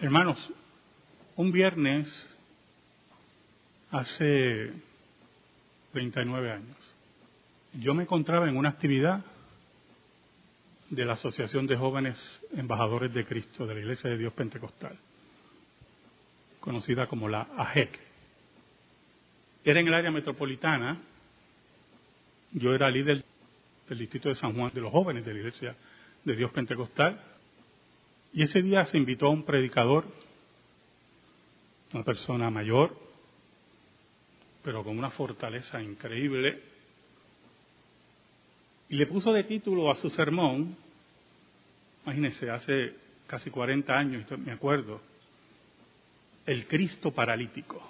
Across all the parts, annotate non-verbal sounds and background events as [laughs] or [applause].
Hermanos, un viernes hace 39 años, yo me encontraba en una actividad de la Asociación de Jóvenes Embajadores de Cristo de la Iglesia de Dios Pentecostal, conocida como la AJEC. Era en el área metropolitana, yo era líder del distrito de San Juan de los jóvenes de la Iglesia de Dios Pentecostal, y ese día se invitó a un predicador, una persona mayor, pero con una fortaleza increíble, y le puso de título a su sermón, imagínense, hace casi 40 años, me acuerdo, El Cristo paralítico.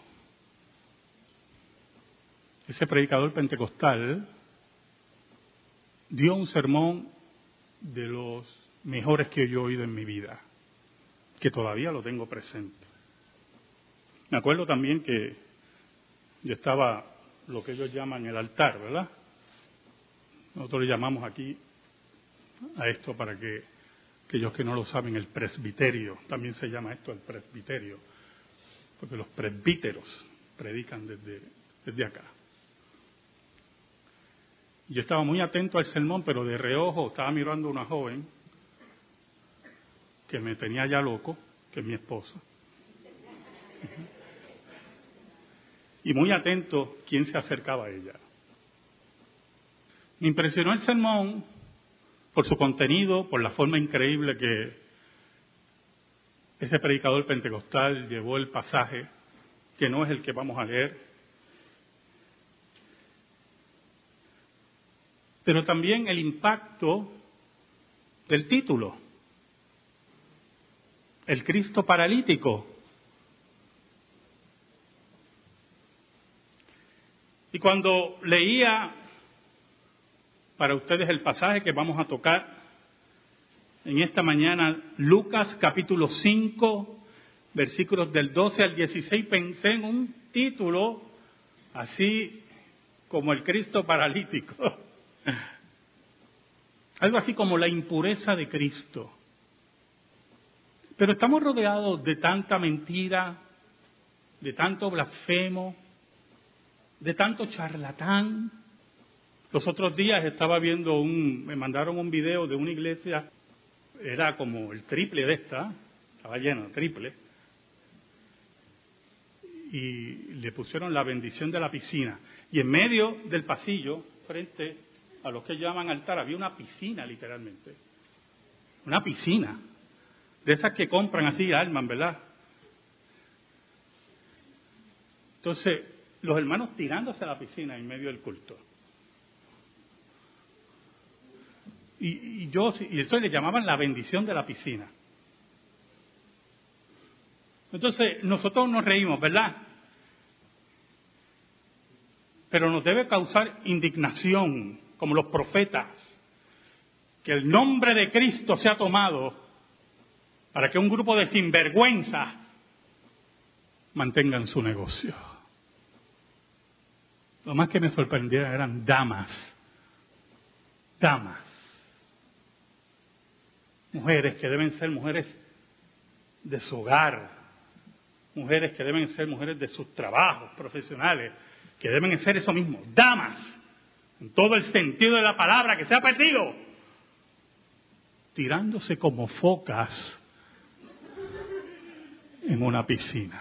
Ese predicador pentecostal dio un sermón de los mejores que yo he oído en mi vida, que todavía lo tengo presente. Me acuerdo también que yo estaba lo que ellos llaman el altar, ¿verdad? Nosotros le llamamos aquí a esto para que aquellos que no lo saben, el presbiterio, también se llama esto el presbiterio, porque los presbíteros predican desde, desde acá. Yo estaba muy atento al sermón, pero de reojo estaba mirando a una joven que me tenía ya loco, que es mi esposa. Y muy atento quién se acercaba a ella. Me impresionó el sermón por su contenido, por la forma increíble que ese predicador pentecostal llevó el pasaje, que no es el que vamos a leer. Pero también el impacto del título el Cristo paralítico. Y cuando leía para ustedes el pasaje que vamos a tocar en esta mañana, Lucas capítulo 5, versículos del 12 al 16, pensé en un título así como el Cristo paralítico. [laughs] Algo así como la impureza de Cristo. Pero estamos rodeados de tanta mentira, de tanto blasfemo, de tanto charlatán. Los otros días estaba viendo un, me mandaron un video de una iglesia, era como el triple de esta, estaba lleno, triple, y le pusieron la bendición de la piscina. Y en medio del pasillo, frente a lo que llaman altar, había una piscina literalmente. Una piscina de esas que compran así, arman, ¿verdad? Entonces, los hermanos tirándose a la piscina en medio del culto. Y, yo, y eso le llamaban la bendición de la piscina. Entonces, nosotros nos reímos, ¿verdad? Pero nos debe causar indignación, como los profetas, que el nombre de Cristo sea tomado para que un grupo de sinvergüenza mantengan su negocio. Lo más que me sorprendía eran damas, damas, mujeres que deben ser mujeres de su hogar, mujeres que deben ser mujeres de sus trabajos profesionales, que deben ser eso mismo, damas, en todo el sentido de la palabra que se ha perdido, tirándose como focas en una piscina.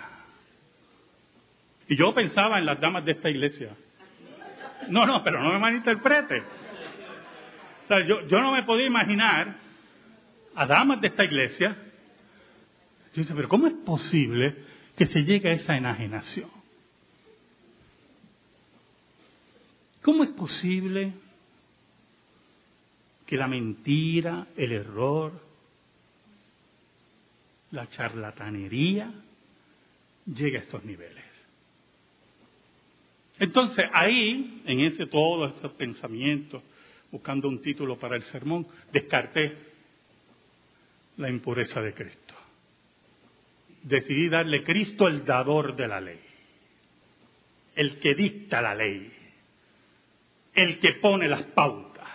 Y yo pensaba en las damas de esta iglesia. No, no, pero no me malinterprete. Yo, yo no me podía imaginar a damas de esta iglesia. Yo decía, pero ¿cómo es posible que se llegue a esa enajenación? ¿Cómo es posible que la mentira, el error, la charlatanería llega a estos niveles. Entonces ahí, en ese todo ese pensamiento, buscando un título para el sermón, descarté la impureza de Cristo. Decidí darle Cristo el dador de la ley, el que dicta la ley, el que pone las pautas.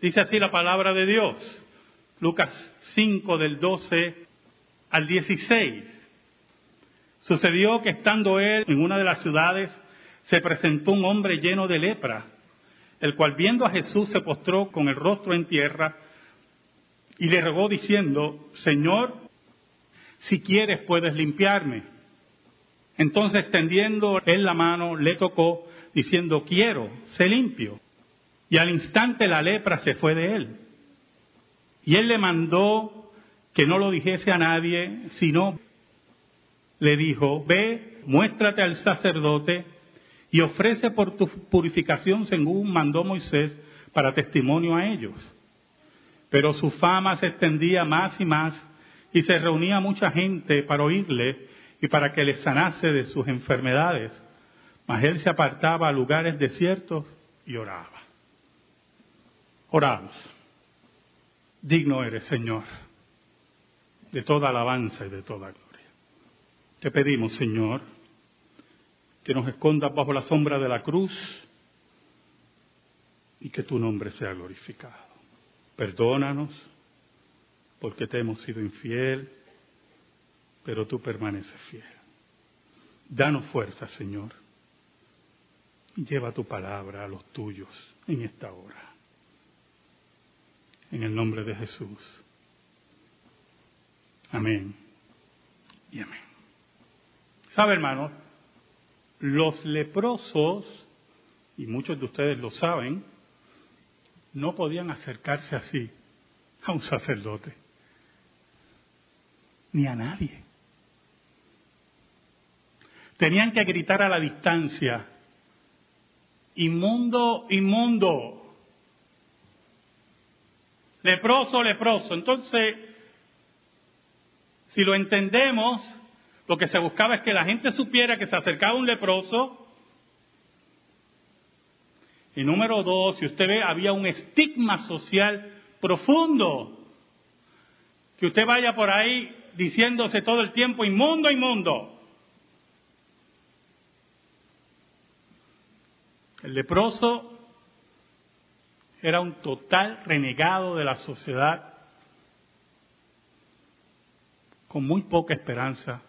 Dice así la palabra de Dios Lucas 5 del 12 al 16. Sucedió que estando él en una de las ciudades, se presentó un hombre lleno de lepra, el cual viendo a Jesús se postró con el rostro en tierra y le rogó diciendo, Señor, si quieres puedes limpiarme. Entonces tendiendo él la mano, le tocó, diciendo, quiero, sé limpio. Y al instante la lepra se fue de él. Y él le mandó que no lo dijese a nadie, sino le dijo, ve, muéstrate al sacerdote y ofrece por tu purificación según mandó Moisés para testimonio a ellos. Pero su fama se extendía más y más y se reunía mucha gente para oírle y para que le sanase de sus enfermedades. Mas él se apartaba a lugares desiertos y oraba. Oramos. Digno eres, Señor, de toda alabanza y de toda gloria. Te pedimos, Señor, que nos escondas bajo la sombra de la cruz y que tu nombre sea glorificado. Perdónanos porque te hemos sido infiel, pero tú permaneces fiel. Danos fuerza, Señor, y lleva tu palabra a los tuyos en esta hora. En el nombre de Jesús. Amén y amén. ¿Sabe, hermano? Los leprosos, y muchos de ustedes lo saben, no podían acercarse así a un sacerdote, ni a nadie. Tenían que gritar a la distancia, inmundo, inmundo, leproso, leproso. Entonces, si lo entendemos, lo que se buscaba es que la gente supiera que se acercaba un leproso. Y número dos, si usted ve, había un estigma social profundo. Que usted vaya por ahí diciéndose todo el tiempo, inmundo, inmundo. El leproso era un total renegado de la sociedad, con muy poca esperanza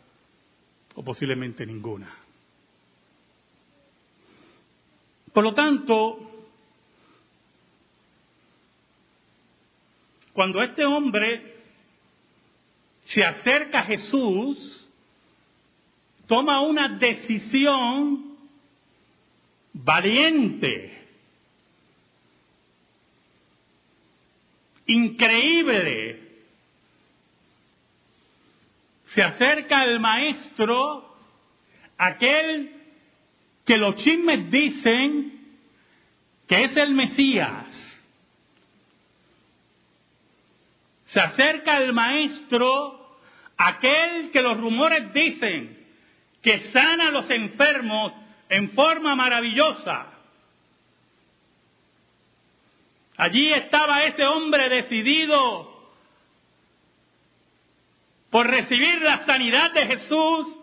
o posiblemente ninguna. Por lo tanto, cuando este hombre se acerca a Jesús, toma una decisión valiente increíble. Se acerca al maestro, aquel que los chismes dicen que es el Mesías. Se acerca al maestro, aquel que los rumores dicen que sana a los enfermos en forma maravillosa. Allí estaba ese hombre decidido por recibir la sanidad de Jesús,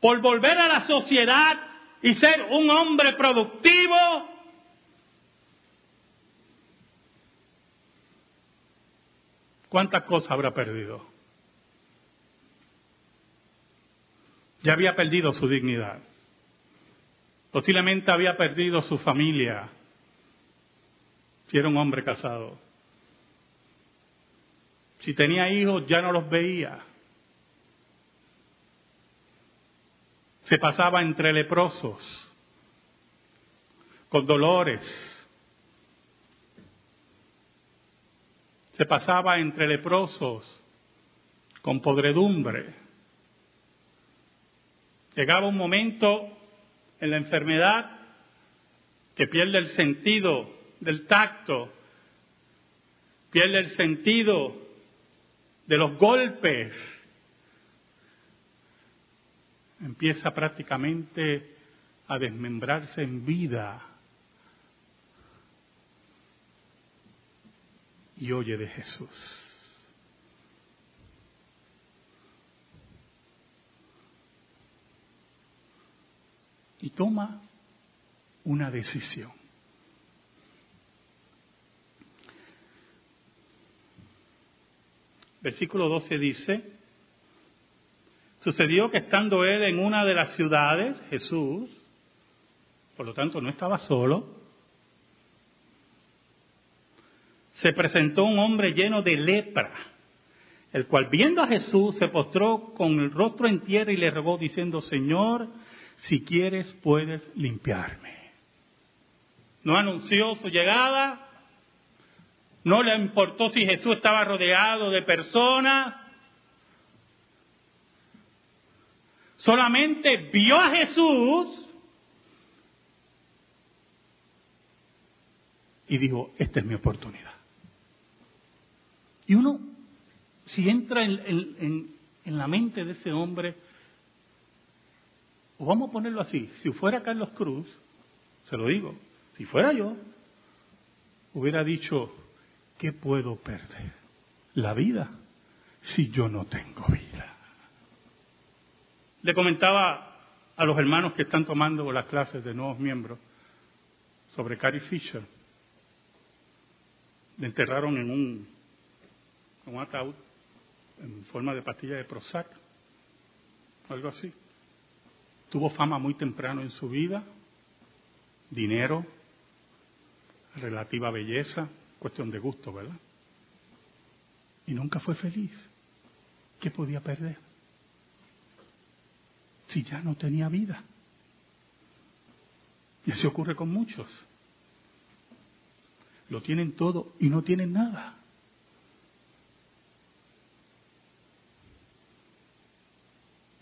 por volver a la sociedad y ser un hombre productivo. ¿Cuántas cosas habrá perdido? Ya había perdido su dignidad. Posiblemente había perdido su familia, si era un hombre casado. Si tenía hijos, ya no los veía. Se pasaba entre leprosos, con dolores. Se pasaba entre leprosos, con podredumbre. Llegaba un momento en la enfermedad que pierde el sentido del tacto, pierde el sentido de los golpes, empieza prácticamente a desmembrarse en vida y oye de Jesús. Y toma una decisión. Versículo 12 dice, sucedió que estando él en una de las ciudades, Jesús, por lo tanto no estaba solo, se presentó un hombre lleno de lepra, el cual viendo a Jesús se postró con el rostro en tierra y le rogó diciendo, Señor, si quieres puedes limpiarme. No anunció su llegada, no le importó si Jesús estaba rodeado de personas, solamente vio a Jesús y dijo, esta es mi oportunidad. Y uno, si entra en, la mente de ese hombre, o vamos a ponerlo así, si fuera Carlos Cruz, se lo digo, si fuera yo, hubiera dicho, ¿qué puedo perder? La vida si yo no tengo vida. Le comentaba a los hermanos que están tomando las clases de nuevos miembros sobre Carrie Fisher. Le enterraron en un, en un ataúd en forma de pastilla de Prozac, algo así. Tuvo fama muy temprano en su vida, dinero, relativa belleza, cuestión de gusto, ¿verdad? Y nunca fue feliz. ¿Qué podía perder? Si ya no tenía vida. Y así ocurre con muchos. Lo tienen todo y no tienen nada.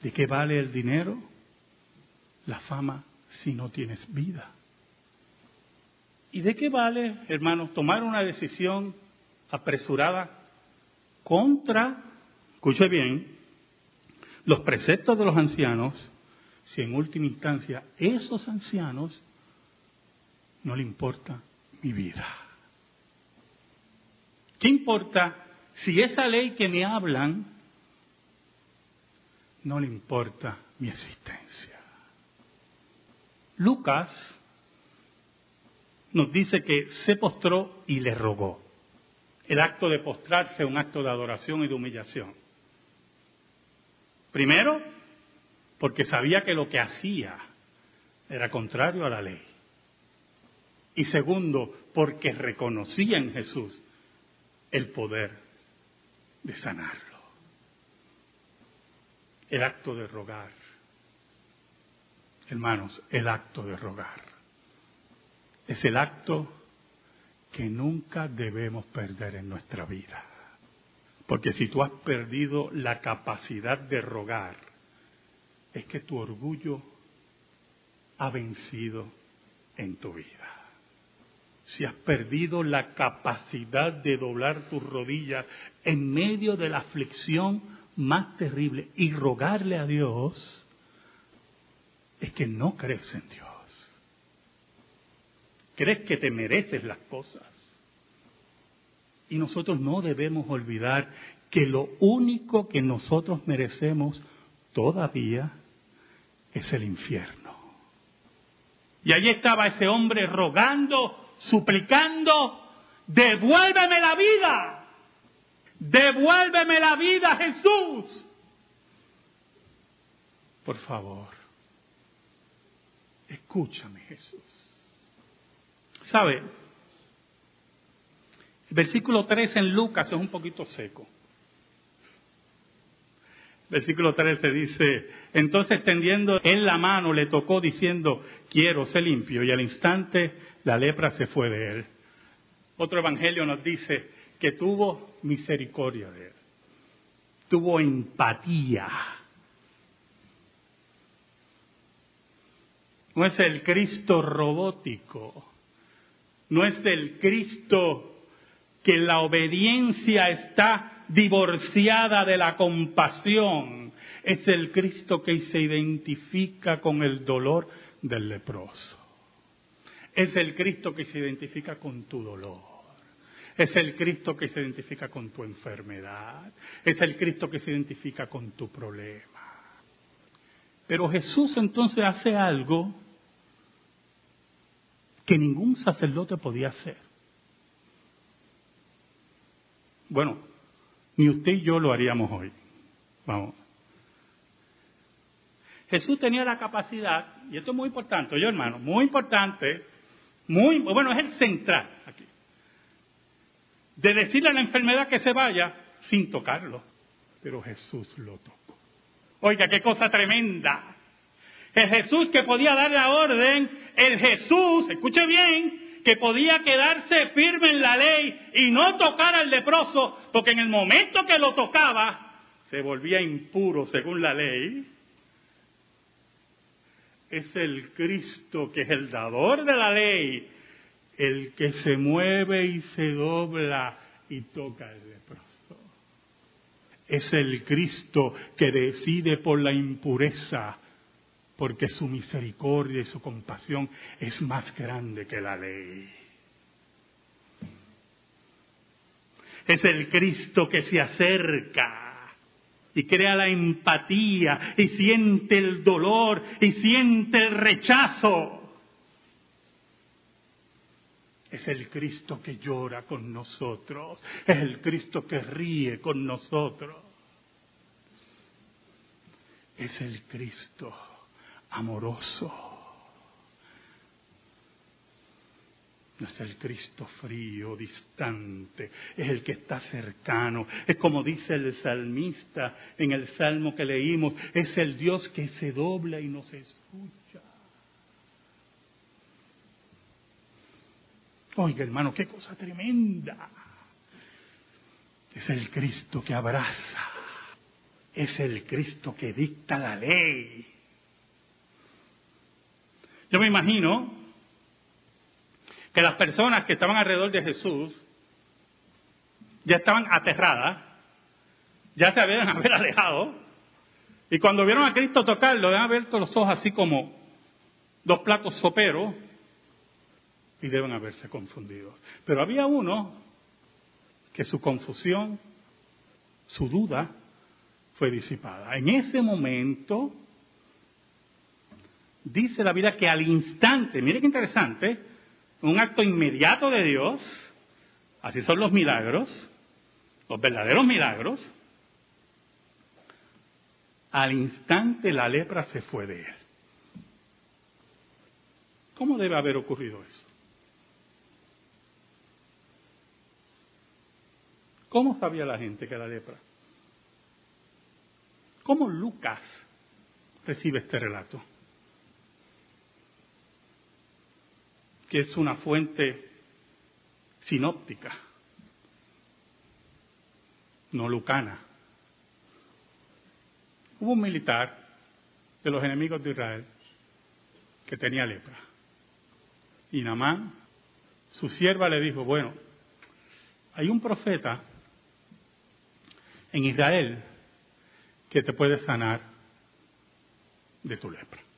¿De qué vale el dinero? La fama si no tienes vida. ¿Y de qué vale, hermanos, tomar una decisión apresurada contra, escuche bien, los preceptos de los ancianos, si en última instancia esos ancianos no le importa mi vida? ¿Qué importa si esa ley que me hablan no le importa mi existencia? Lucas nos dice que se postró y le rogó. El acto de postrarse es un acto de adoración y de humillación. Primero, porque sabía que lo que hacía era contrario a la ley. Y segundo, porque reconocía en Jesús el poder de sanarlo. El acto de rogar. Hermanos, el acto de rogar es el acto que nunca debemos perder en nuestra vida. Porque si tú has perdido la capacidad de rogar, es que tu orgullo ha vencido en tu vida. Si has perdido la capacidad de doblar tus rodillas en medio de la aflicción más terrible y rogarle a Dios, es que no crees en Dios crees que te mereces las cosas. Y nosotros no debemos olvidar que lo único que nosotros merecemos todavía es el infierno. Y allí estaba ese hombre rogando, suplicando, devuélveme la vida, devuélveme la vida Jesús. Por favor, escúchame Jesús. ¿Sabe? El versículo 3 en Lucas es un poquito seco. Versículo 13 dice, entonces extendiendo él la mano le tocó diciendo, quiero ser limpio, y al instante la lepra se fue de él. Otro evangelio nos dice que tuvo misericordia de él, tuvo empatía. No es el Cristo robótico, no es del Cristo que la obediencia está divorciada de la compasión. Es el Cristo que se identifica con el dolor del leproso. Es el Cristo que se identifica con tu dolor. Es el Cristo que se identifica con tu enfermedad. Es el Cristo que se identifica con tu problema. Pero Jesús entonces hace algo que ningún sacerdote podía hacer. Bueno, ni usted y yo lo haríamos hoy. Vamos. Jesús tenía la capacidad, y esto es muy importante, yo hermano, muy importante, muy, bueno, es el central aquí, de decirle a la enfermedad que se vaya sin tocarlo. Pero Jesús lo tocó. Oiga, qué cosa tremenda. El Jesús que podía dar la orden, el Jesús, escuche bien, que podía quedarse firme en la ley y no tocar al leproso, porque en el momento que lo tocaba, se volvía impuro según la ley. Es el Cristo que es el dador de la ley, el que se mueve y se dobla y toca al leproso. Es el Cristo que decide por la impureza porque su misericordia y su compasión es más grande que la ley. Es el Cristo que se acerca y crea la empatía y siente el dolor y siente el rechazo. Es el Cristo que llora con nosotros, es el Cristo que ríe con nosotros. Es el Cristo amoroso. No es el Cristo frío, distante, es el que está cercano. Es como dice el salmista en el salmo que leímos, es el Dios que se dobla y nos escucha. Oiga hermano, qué cosa tremenda. Es el Cristo que abraza, es el Cristo que dicta la ley. Yo me imagino que las personas que estaban alrededor de Jesús ya estaban aterradas, ya se habían [laughs] haber alejado, y cuando vieron a Cristo tocarlo, haber abierto los ojos así como dos platos soperos, y deben haberse confundido. Pero había uno que su confusión, su duda, fue disipada. En ese momento, dice la vida que al instante, mire qué interesante, un acto inmediato de Dios, así son los milagros, los verdaderos milagros, al instante la lepra se fue de él. ¿Cómo debe haber ocurrido eso? ¿Cómo sabía la gente que era lepra? ¿Cómo Lucas recibe este relato? Que es una fuente sinóptica, no lucana. Hubo un militar de los enemigos de Israel que tenía lepra. Y Namán, su sierva, le dijo, bueno, hay un profeta en Israel que te puede sanar de tu lepra.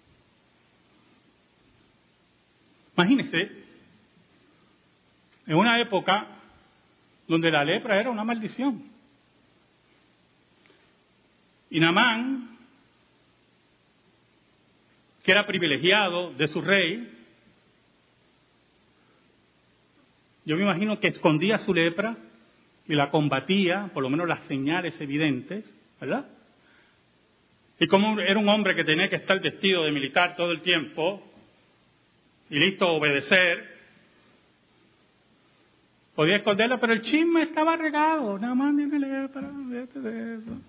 Imagínense, en una época donde la lepra era una maldición. Y Namán, que era privilegiado de su rey, yo me imagino que escondía su lepra y la combatía, por lo menos las señales evidentes, ¿verdad? Y como era un hombre que tenía que estar vestido de militar todo el tiempo, y listo obedecer, podía esconderlo, pero el chisme estaba regado, nada más ni para vete de eso.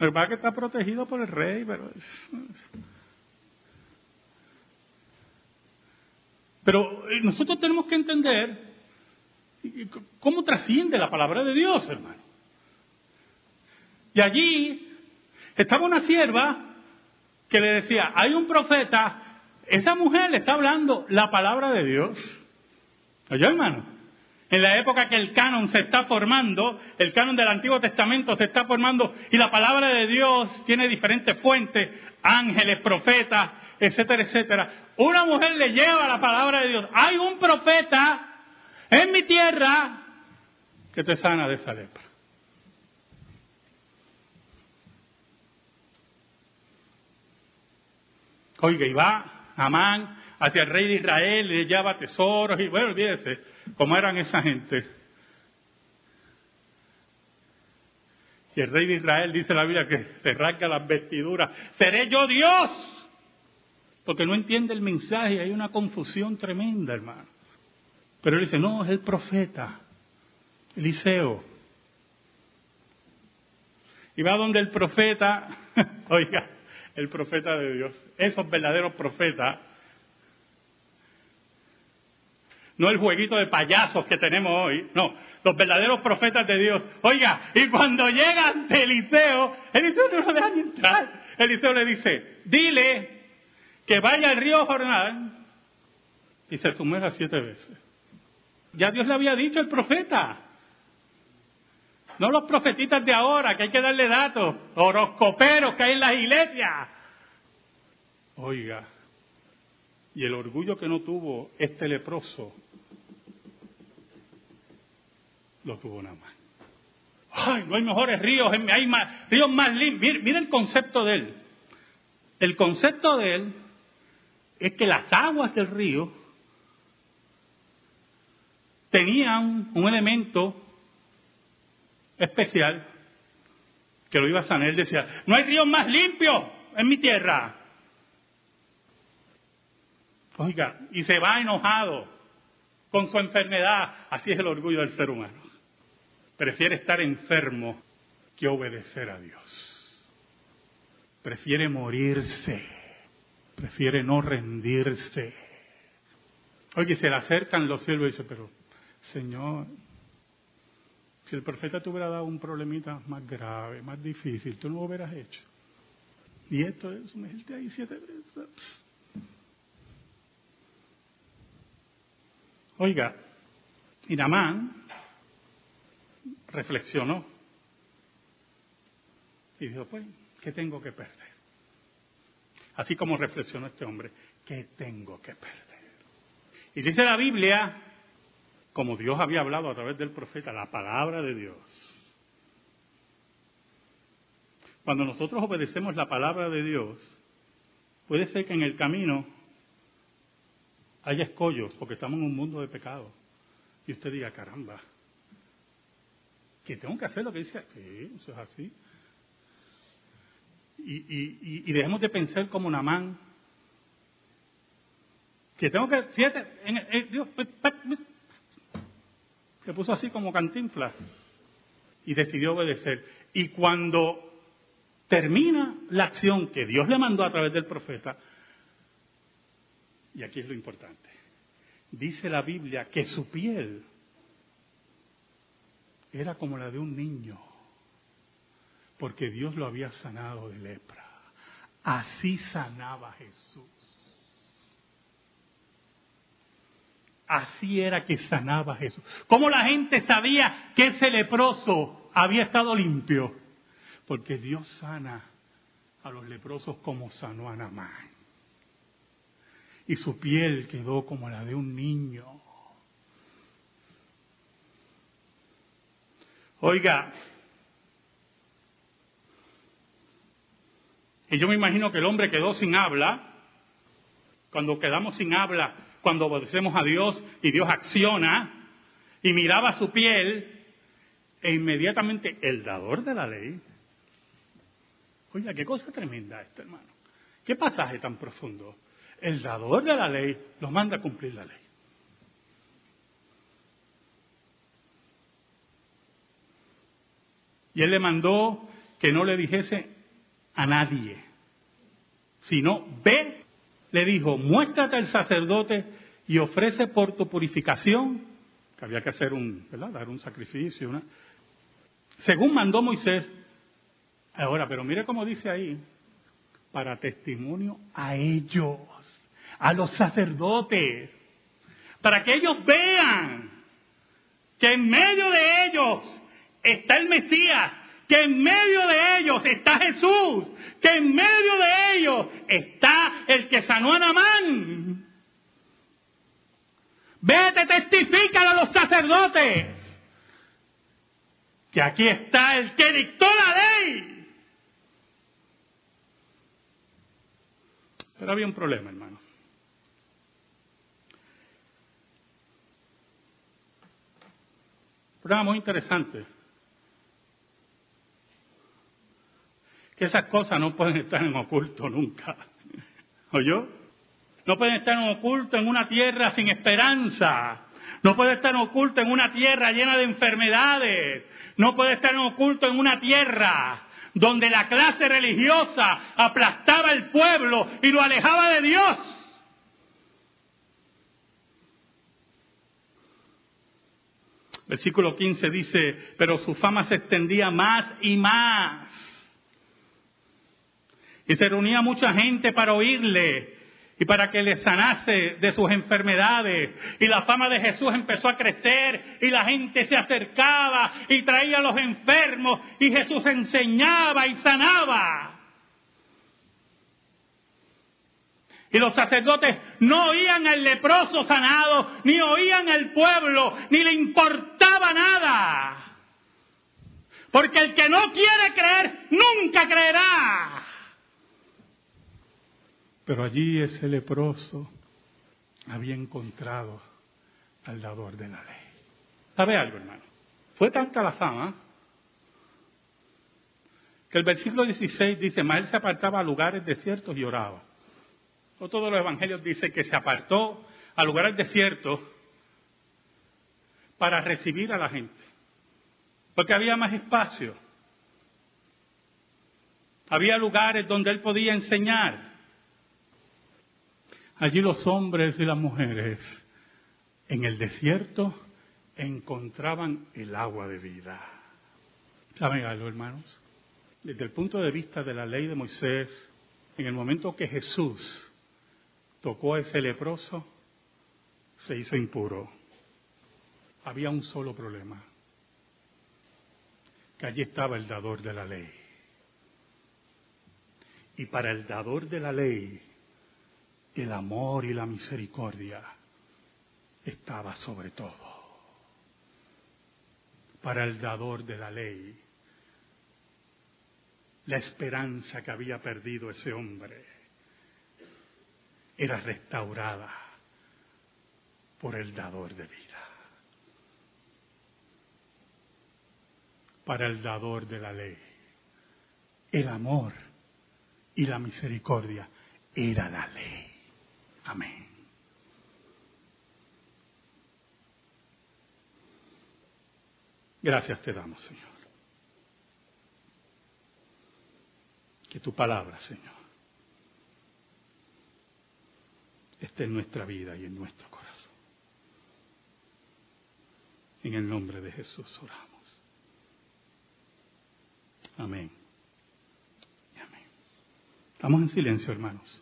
verdad que está protegido por el rey, pero... Pero eh, nosotros tenemos que entender cómo trasciende la palabra de Dios, hermano. Y allí estaba una sierva que le decía, hay un profeta esa mujer le está hablando la palabra de Dios. ¿Oye, hermano? En la época que el canon se está formando, el canon del Antiguo Testamento se está formando y la palabra de Dios tiene diferentes fuentes, ángeles, profetas, etcétera, etcétera. Una mujer le lleva la palabra de Dios. Hay un profeta en mi tierra que te sana de esa lepra. Oiga, y va Amán hacia el rey de Israel, le lleva tesoros y bueno, olvídese cómo eran esa gente. Y el rey de Israel dice la Biblia que se rasga las vestiduras. Seré yo Dios. Porque no entiende el mensaje, hay una confusión tremenda, hermano. Pero él dice, no, es el profeta, Eliseo. Y va donde el profeta, [laughs] oiga, el profeta de Dios, esos verdaderos profetas, no el jueguito de payasos que tenemos hoy, no, los verdaderos profetas de Dios. Oiga, y cuando llega ante Eliseo, Eliseo no lo deja entrar. Eliseo le dice, dile que vaya al río Jordán y se sumerja siete veces. Ya Dios le había dicho al profeta. No los profetitas de ahora, que hay que darle datos, horoscoperos que hay en las iglesias. Oiga, y el orgullo que no tuvo este leproso, lo tuvo nada más. Ay, no hay mejores ríos, hay más, ríos más limpios. Mira el concepto de él. El concepto de él es que las aguas del río tenían un elemento especial que lo iba a sanar. Él decía, no hay río más limpio en mi tierra. Oiga, y se va enojado con su enfermedad. Así es el orgullo del ser humano. Prefiere estar enfermo que obedecer a Dios. Prefiere morirse prefiere no rendirse. Oye, se le acercan los siervos y dice, pero Señor, si el profeta te hubiera dado un problemita más grave, más difícil, tú no lo hubieras hecho. Y esto es, sumergirte ahí siete veces. Oiga, y Namán reflexionó y dijo, pues, ¿qué tengo que perder? Así como reflexionó este hombre, ¿qué tengo que perder? Y dice la Biblia, como Dios había hablado a través del profeta, la palabra de Dios. Cuando nosotros obedecemos la palabra de Dios, puede ser que en el camino haya escollos, porque estamos en un mundo de pecado. Y usted diga, caramba, que tengo que hacer lo que dice, sí, eso es así y, y, dejemos de pensar como Namán. Que tengo que, siete, en, Dios, pues, se puso así como cantinflas y decidió obedecer. Y cuando termina la acción que Dios le mandó a través del profeta, y aquí es lo importante, dice la Biblia que su piel era como la de un niño porque Dios lo había sanado de lepra. Así sanaba Jesús. Así era que sanaba Jesús. ¿Cómo la gente sabía que ese leproso había estado limpio? Porque Dios sana a los leprosos como sanó a Namán. Y su piel quedó como la de un niño. Oiga, Y yo me imagino que el hombre quedó sin habla. Cuando quedamos sin habla, cuando obedecemos a Dios y Dios acciona, y miraba su piel, e inmediatamente el dador de la ley. Oiga, qué cosa tremenda esto, hermano. ¿Qué pasaje tan profundo? El dador de la ley lo manda a cumplir la ley. Y él le mandó que no le dijese a nadie, sino ve, le dijo, muéstrate al sacerdote y ofrece por tu purificación, que había que hacer un. Dar un sacrificio, según mandó Moisés. Ahora, pero mire cómo dice ahí, para testimonio a ellos, a los sacerdotes, para que ellos vean que en medio de ellos está el Mesías, que en medio de ellos está Jesús, que en medio de ellos está el que sanó a Namán. Vete, testifica a los sacerdotes que aquí está el que dictó la ley. Pero había un problema, hermano. Un problema muy interesante. que esas cosas no pueden estar en oculto nunca. ¿Oyó? No pueden estar en oculto en una tierra sin esperanza. No puede estar oculto en una tierra llena de enfermedades. No puede estar oculto en una tierra donde la clase religiosa aplastaba el pueblo y lo alejaba de Dios. Versículo 15 dice, pero su fama se extendía más y más. Y se reunía mucha gente para oírle y para que le sanase de sus enfermedades. Y la fama de Jesús empezó a crecer y la gente se acercaba y traía a los enfermos y Jesús enseñaba y sanaba. Y los sacerdotes no oían al leproso sanado, ni oían al pueblo, ni le importaba nada. Porque el que no quiere creer, nunca creerá. Pero allí ese leproso había encontrado al dador de la ley. ¿Sabe algo, hermano? Fue tanta la fama que el versículo 16 dice, mas él se apartaba a lugares desiertos y oraba. O todos los evangelios dice que se apartó a lugares desiertos para recibir a la gente. Porque había más espacio. Había lugares donde él podía enseñar. Allí los hombres y las mujeres en el desierto encontraban el agua de vida. ¿Saben algo, hermanos? Desde el punto de vista de la ley de Moisés, en el momento que Jesús tocó a ese leproso, se hizo impuro. Había un solo problema, que allí estaba el dador de la ley. Y para el dador de la ley, el amor y la misericordia estaba sobre todo. Para el dador de la ley, la esperanza que había perdido ese hombre era restaurada por el dador de vida. Para el dador de la ley, el amor y la misericordia era la ley. Amén. Gracias te damos, Señor. Que tu palabra, Señor, esté en nuestra vida y en nuestro corazón. En el nombre de Jesús oramos. Amén. Amén. Estamos en silencio, hermanos.